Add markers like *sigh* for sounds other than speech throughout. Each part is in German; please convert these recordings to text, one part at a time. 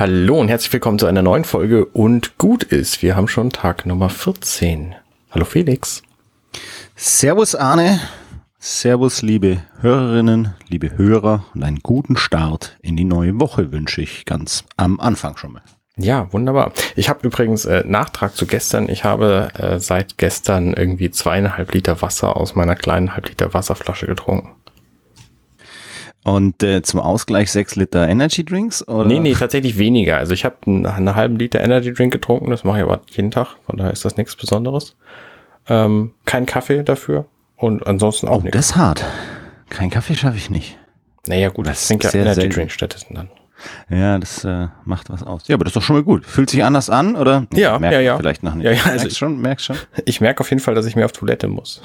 Hallo und herzlich willkommen zu einer neuen Folge und gut ist. Wir haben schon Tag Nummer 14. Hallo Felix. Servus Arne. Servus liebe Hörerinnen, liebe Hörer und einen guten Start in die neue Woche wünsche ich ganz am Anfang schon mal. Ja, wunderbar. Ich habe übrigens äh, Nachtrag zu gestern. Ich habe äh, seit gestern irgendwie zweieinhalb Liter Wasser aus meiner kleinen halb Liter Wasserflasche getrunken. Und äh, zum Ausgleich sechs Liter Energy Drinks? Oder? Nee, nee, tatsächlich weniger. Also ich habe einen, einen halben Liter Energy Drink getrunken, das mache ich aber jeden Tag, von daher ist das nichts Besonderes. Ähm, kein Kaffee dafür und ansonsten auch oh, nichts. Das ist hart. Kein Kaffee schaffe ich nicht. Naja, gut, das, sind ja Energy selten. Drink stattdessen dann. Ja, das äh, macht was aus. Ja, aber das ist doch schon mal gut. Fühlt sich anders an, oder? Ja, ja, ja. Vielleicht noch nicht. Ja, ja, also merkst schon, merkst schon. Ich merke auf jeden Fall, dass ich mehr auf Toilette muss.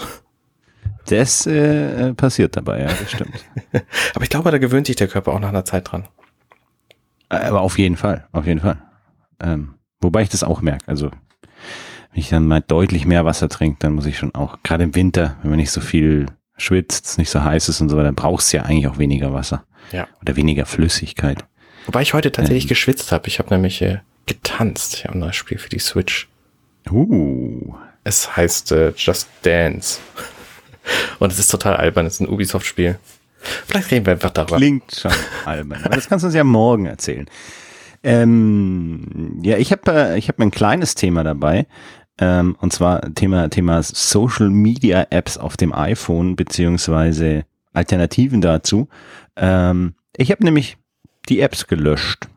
Das äh, passiert dabei, ja, das stimmt. *laughs* Aber ich glaube, da gewöhnt sich der Körper auch nach einer Zeit dran. Äh, aber auf jeden Fall, auf jeden Fall. Ähm, wobei ich das auch merke. Also wenn ich dann mal deutlich mehr Wasser trinke, dann muss ich schon auch, gerade im Winter, wenn man nicht so viel schwitzt, es nicht so heiß ist und so weiter, dann brauchst du ja eigentlich auch weniger Wasser. Ja. Oder weniger Flüssigkeit. Wobei ich heute tatsächlich ähm, geschwitzt habe. Ich habe nämlich äh, getanzt. Ich habe ein neues Spiel für die Switch. Uh. Es heißt äh, Just Dance. Und es ist total albern, es ist ein Ubisoft-Spiel. Vielleicht reden wir einfach darüber. Klingt schon albern. Aber das kannst du uns ja morgen erzählen. Ähm, ja, ich habe äh, ich hab ein kleines Thema dabei. Ähm, und zwar Thema, Thema Social Media Apps auf dem iPhone, beziehungsweise Alternativen dazu. Ähm, ich habe nämlich die Apps gelöscht.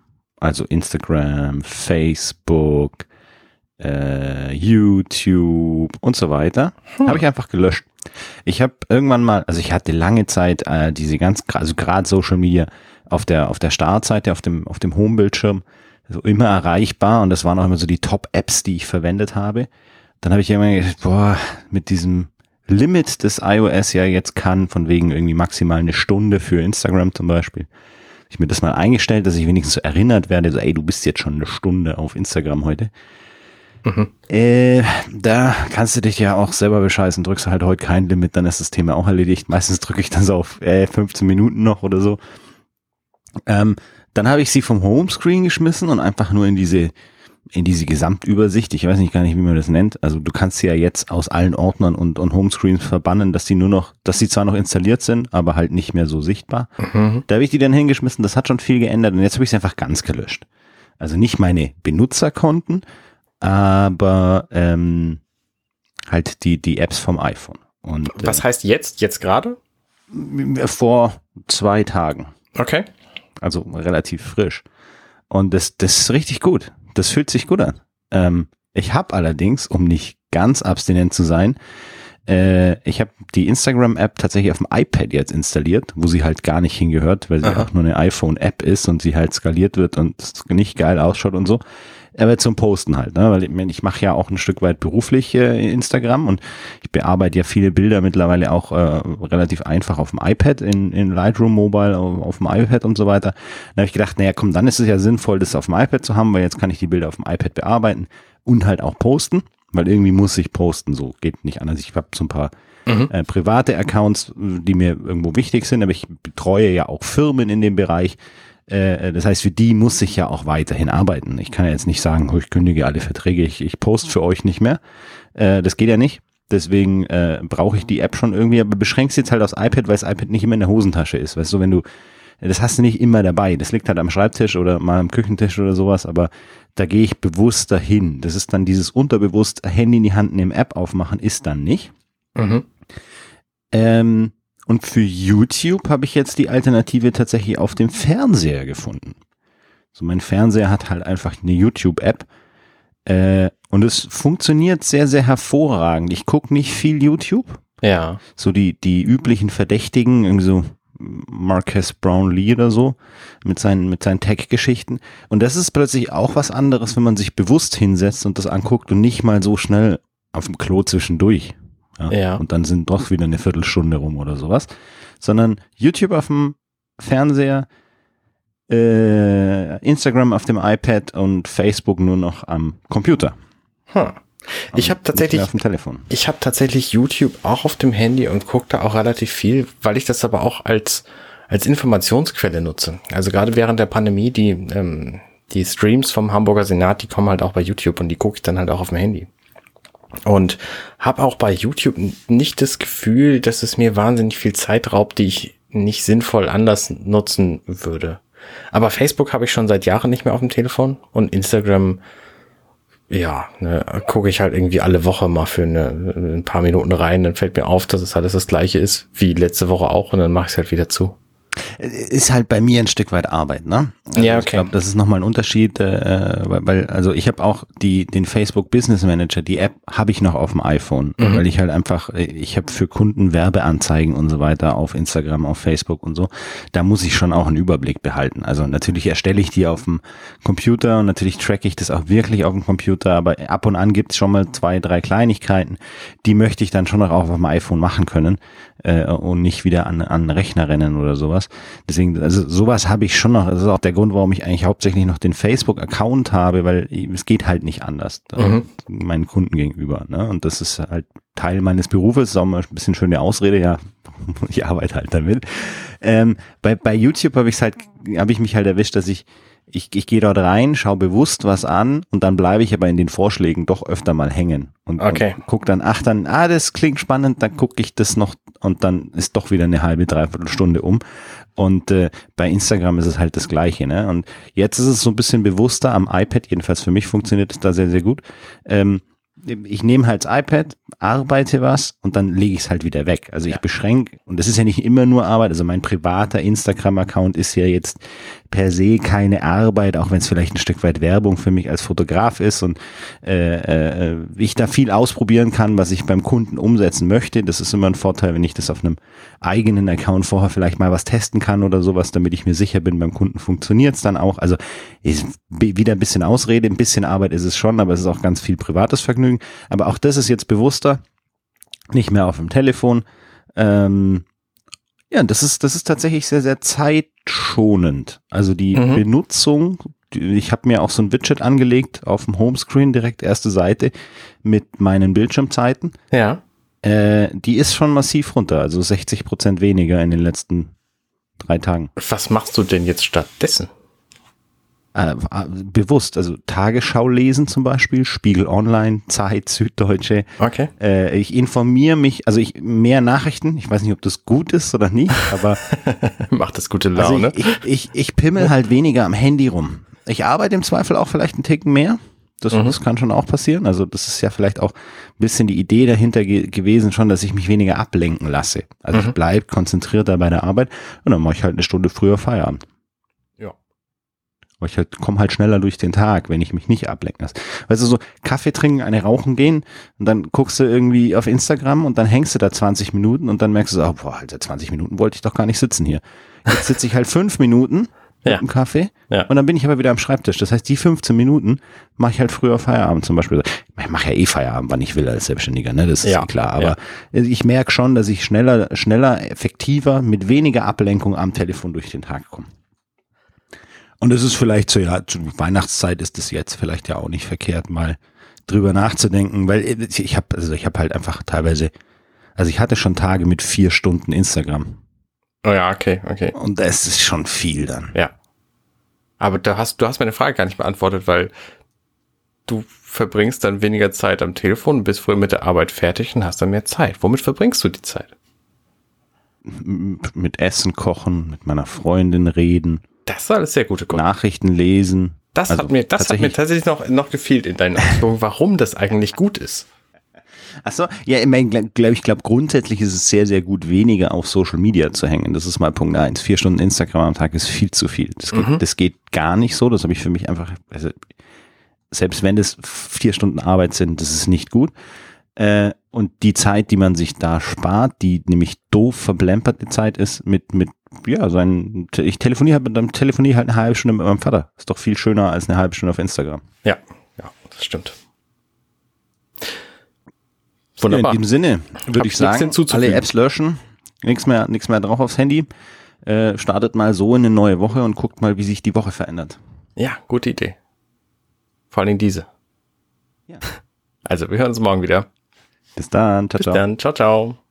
Also Instagram, Facebook, äh, YouTube und so weiter. Hm. Habe ich einfach gelöscht. Ich habe irgendwann mal, also ich hatte lange Zeit äh, diese ganz, also gerade Social Media auf der auf der Startseite, auf dem auf dem Homebildschirm so immer erreichbar und das waren auch immer so die Top-Apps, die ich verwendet habe. Dann habe ich irgendwann gedacht, boah, mit diesem Limit des iOS ja jetzt kann, von wegen irgendwie maximal eine Stunde für Instagram zum Beispiel. Ich mir das mal eingestellt, dass ich wenigstens so erinnert werde, so, ey, du bist jetzt schon eine Stunde auf Instagram heute. Mhm. Äh, da kannst du dich ja auch selber bescheißen. Drückst du halt heute kein Limit, dann ist das Thema auch erledigt. Meistens drücke ich dann so auf äh, 15 Minuten noch oder so. Ähm, dann habe ich sie vom Homescreen geschmissen und einfach nur in diese in diese Gesamtübersicht, ich weiß nicht gar nicht, wie man das nennt. Also du kannst sie ja jetzt aus allen Ordnern und, und Homescreens verbannen, dass sie nur noch, dass sie zwar noch installiert sind, aber halt nicht mehr so sichtbar. Mhm. Da habe ich die dann hingeschmissen, das hat schon viel geändert und jetzt habe ich sie einfach ganz gelöscht. Also nicht meine Benutzerkonten, aber ähm, halt die, die Apps vom iPhone. Und, Was äh, heißt jetzt, jetzt gerade? Vor zwei Tagen. Okay. Also relativ frisch. Und das, das ist richtig gut. Das fühlt sich gut an. Ähm, ich habe allerdings, um nicht ganz abstinent zu sein, äh, ich habe die Instagram-App tatsächlich auf dem iPad jetzt installiert, wo sie halt gar nicht hingehört, weil sie Aha. auch nur eine iPhone-App ist und sie halt skaliert wird und nicht geil ausschaut und so aber zum Posten halt, ne? weil ich, ich mache ja auch ein Stück weit beruflich äh, Instagram und ich bearbeite ja viele Bilder mittlerweile auch äh, relativ einfach auf dem iPad, in, in Lightroom Mobile, auf, auf dem iPad und so weiter. Da habe ich gedacht, naja komm, dann ist es ja sinnvoll, das auf dem iPad zu haben, weil jetzt kann ich die Bilder auf dem iPad bearbeiten und halt auch posten, weil irgendwie muss ich posten, so geht nicht anders. Ich habe so ein paar mhm. äh, private Accounts, die mir irgendwo wichtig sind, aber ich betreue ja auch Firmen in dem Bereich äh, das heißt, für die muss ich ja auch weiterhin arbeiten. Ich kann ja jetzt nicht sagen, ich kündige alle Verträge, ich, ich poste für euch nicht mehr. Äh, das geht ja nicht. Deswegen äh, brauche ich die App schon irgendwie, aber beschränkst jetzt halt aufs iPad, weil das iPad nicht immer in der Hosentasche ist. Weißt du, wenn du, das hast du nicht immer dabei. Das liegt halt am Schreibtisch oder mal am Küchentisch oder sowas, aber da gehe ich bewusst dahin. Das ist dann dieses unterbewusst Handy in die Hand nehmen, App aufmachen, ist dann nicht. Mhm. Ähm, und für YouTube habe ich jetzt die Alternative tatsächlich auf dem Fernseher gefunden. So mein Fernseher hat halt einfach eine YouTube-App äh, und es funktioniert sehr, sehr hervorragend. Ich gucke nicht viel YouTube. Ja. So die, die üblichen Verdächtigen, irgendwie so Marques Brownlee oder so, mit seinen, mit seinen Tech-Geschichten. Und das ist plötzlich auch was anderes, wenn man sich bewusst hinsetzt und das anguckt und nicht mal so schnell auf dem Klo zwischendurch. Ja? ja. Und dann sind doch wieder eine Viertelstunde rum oder sowas. Sondern YouTube auf dem Fernseher, äh, Instagram auf dem iPad und Facebook nur noch am Computer. Hm. Ich habe tatsächlich auf dem Telefon. Ich habe tatsächlich YouTube auch auf dem Handy und gucke da auch relativ viel, weil ich das aber auch als als Informationsquelle nutze. Also gerade während der Pandemie die ähm, die Streams vom Hamburger Senat, die kommen halt auch bei YouTube und die gucke ich dann halt auch auf dem Handy. Und habe auch bei YouTube nicht das Gefühl, dass es mir wahnsinnig viel Zeit raubt, die ich nicht sinnvoll anders nutzen würde. Aber Facebook habe ich schon seit Jahren nicht mehr auf dem Telefon und Instagram, ja, ne, gucke ich halt irgendwie alle Woche mal für eine, ein paar Minuten rein, dann fällt mir auf, dass es alles das gleiche ist wie letzte Woche auch und dann mache ich es halt wieder zu. Ist halt bei mir ein Stück weit Arbeit, ne? Also Ja, okay. Ich glaube, das ist nochmal ein Unterschied, äh, weil, also ich habe auch die, den Facebook Business Manager, die App habe ich noch auf dem iPhone, Mhm. weil ich halt einfach, äh, ich habe für Kunden Werbeanzeigen und so weiter auf Instagram, auf Facebook und so. Da muss ich schon auch einen Überblick behalten. Also natürlich erstelle ich die auf dem Computer und natürlich tracke ich das auch wirklich auf dem Computer, aber ab und an gibt es schon mal zwei, drei Kleinigkeiten, die möchte ich dann schon noch auf dem iPhone machen können äh, und nicht wieder an, an Rechner rennen oder sowas. Deswegen, also sowas habe ich schon noch. Das ist auch der Grund, warum ich eigentlich hauptsächlich noch den Facebook-Account habe, weil es geht halt nicht anders äh, Mhm. meinen Kunden gegenüber. Ne? Und das ist halt Teil meines Berufes, ist auch mal ein bisschen schöne Ausrede, ja, *laughs* ich arbeite halt damit. Ähm, bei, bei YouTube habe ich halt, habe ich mich halt erwischt, dass ich ich, ich gehe dort rein, schaue bewusst was an und dann bleibe ich aber in den Vorschlägen doch öfter mal hängen und, Okay. und guck dann, ach dann, ah, das klingt spannend, dann gucke ich das noch und dann ist doch wieder eine halbe, dreiviertel Stunde um. Und äh, bei Instagram ist es halt das Gleiche. Ne? Und jetzt ist es so ein bisschen bewusster am iPad, jedenfalls für mich funktioniert es da sehr, sehr gut. Ähm, ich nehme halt das iPad, arbeite was und dann lege ich es halt wieder weg. Also ich Ja. beschränke, und das ist ja nicht immer nur Arbeit, also mein privater Instagram-Account ist ja jetzt per se keine Arbeit, auch wenn es vielleicht ein Stück weit Werbung für mich als Fotograf ist und äh, äh, ich da viel ausprobieren kann, was ich beim Kunden umsetzen möchte. Das ist immer ein Vorteil, wenn ich das auf einem eigenen Account vorher vielleicht mal was testen kann oder sowas, damit ich mir sicher bin, beim Kunden funktioniert es dann auch. Also ist wieder ein bisschen Ausrede, ein bisschen Arbeit ist es schon, aber es ist auch ganz viel privates Vergnügen. Aber auch das ist jetzt bewusster, nicht mehr auf dem Telefon. Ähm, ja, das ist, das ist tatsächlich sehr, sehr zeitschonend. Also die Mhm. Benutzung, ich habe mir auch so ein Widget angelegt auf dem Homescreen, direkt erste Seite mit meinen Bildschirmzeiten. Ja. Äh, die ist schon massiv runter, also 60 Prozent weniger in den letzten drei Tagen. Was machst du denn jetzt stattdessen? Äh, bewusst, also Tagesschau lesen zum Beispiel, Spiegel Online, Zeit, Süddeutsche. Okay. Äh, ich informiere mich, also ich mehr Nachrichten. Ich weiß nicht, ob das gut ist oder nicht, aber *laughs* Macht das gute also Laune. ich, ich, ich, ich pimmel halt weniger am Handy rum. Ich arbeite im Zweifel auch vielleicht einen Ticken mehr. Das, Mhm. das kann schon auch passieren. Also das ist ja vielleicht auch ein bisschen die Idee dahinter ge gewesen schon, dass ich mich weniger ablenken lasse. Also ich Mhm. bleib konzentrierter bei der Arbeit und dann mache ich halt eine Stunde früher Feierabend. Ja. Ich halt, komme halt schneller durch den Tag, wenn ich mich nicht ablenken lasse. Weißt du, so Kaffee trinken, eine rauchen gehen und dann guckst du irgendwie auf Instagram und dann hängst du da 20 Minuten und dann merkst du so, oh, boah, Alter, 20 Minuten wollte ich doch gar nicht sitzen hier. Jetzt sitze ich halt fünf Minuten *laughs* Ja. mit dem Kaffee Ja. und dann bin ich aber wieder am Schreibtisch. Das heißt, die 15 Minuten mache ich halt früher Feierabend zum Beispiel. Ich mache ja eh Feierabend, wann ich will als Selbstständiger, ne? Das ist Ja, ja, klar. Aber ich merke schon, dass ich schneller, schneller, effektiver, mit weniger Ablenkung am Telefon durch den Tag komme. Und es ist vielleicht so, ja, zur Weihnachtszeit ist es jetzt vielleicht ja auch nicht verkehrt, mal drüber nachzudenken, weil ich habe, also ich habe halt einfach teilweise, also ich hatte schon Tage mit vier Stunden Instagram Oh ja, okay, okay. und das ist schon viel dann. Ja. Aber da hast, du hast meine Frage gar nicht beantwortet, weil du verbringst dann weniger Zeit am Telefon, bist früher mit der Arbeit fertig und hast dann mehr Zeit. Womit verbringst du die Zeit? Mit Essen kochen, mit meiner Freundin reden, Das ist alles sehr gute Gründe. Nachrichten lesen. Das Also hat mir, das hat mir tatsächlich- noch, noch gefehlt in deinen Ausführungen, *laughs* warum das eigentlich gut ist. Achso, ja, ich mein, glaub, ich glaube, grundsätzlich ist es sehr, sehr gut, weniger auf Social Media zu hängen. Das ist mal Punkt eins. Vier Stunden Instagram am Tag ist viel zu viel. Das geht, Mhm. das geht gar nicht so. Das habe ich für mich einfach, also, selbst wenn es vier Stunden Arbeit sind, das ist nicht gut. Äh, und die Zeit, die man sich da spart, die nämlich doof verblemperte Zeit ist, mit, mit, ja, sein, ich telefoniere halt, dann telefoniere halt eine halbe Stunde mit meinem Vater. Ist doch viel schöner als eine halbe Stunde auf Instagram. Ja, ja, das stimmt. Wunderbar. in dem Sinne Hab würde ich sagen, alle Apps löschen, nichts mehr, nichts mehr drauf aufs Handy. Äh, startet mal so in eine neue Woche und guckt mal, wie sich die Woche verändert. Ja, gute Idee. Vor allen Dingen diese. Ja. *laughs* Also, wir hören uns morgen wieder. Bis dann, ciao, Bis ciao. dann. Ciao, ciao.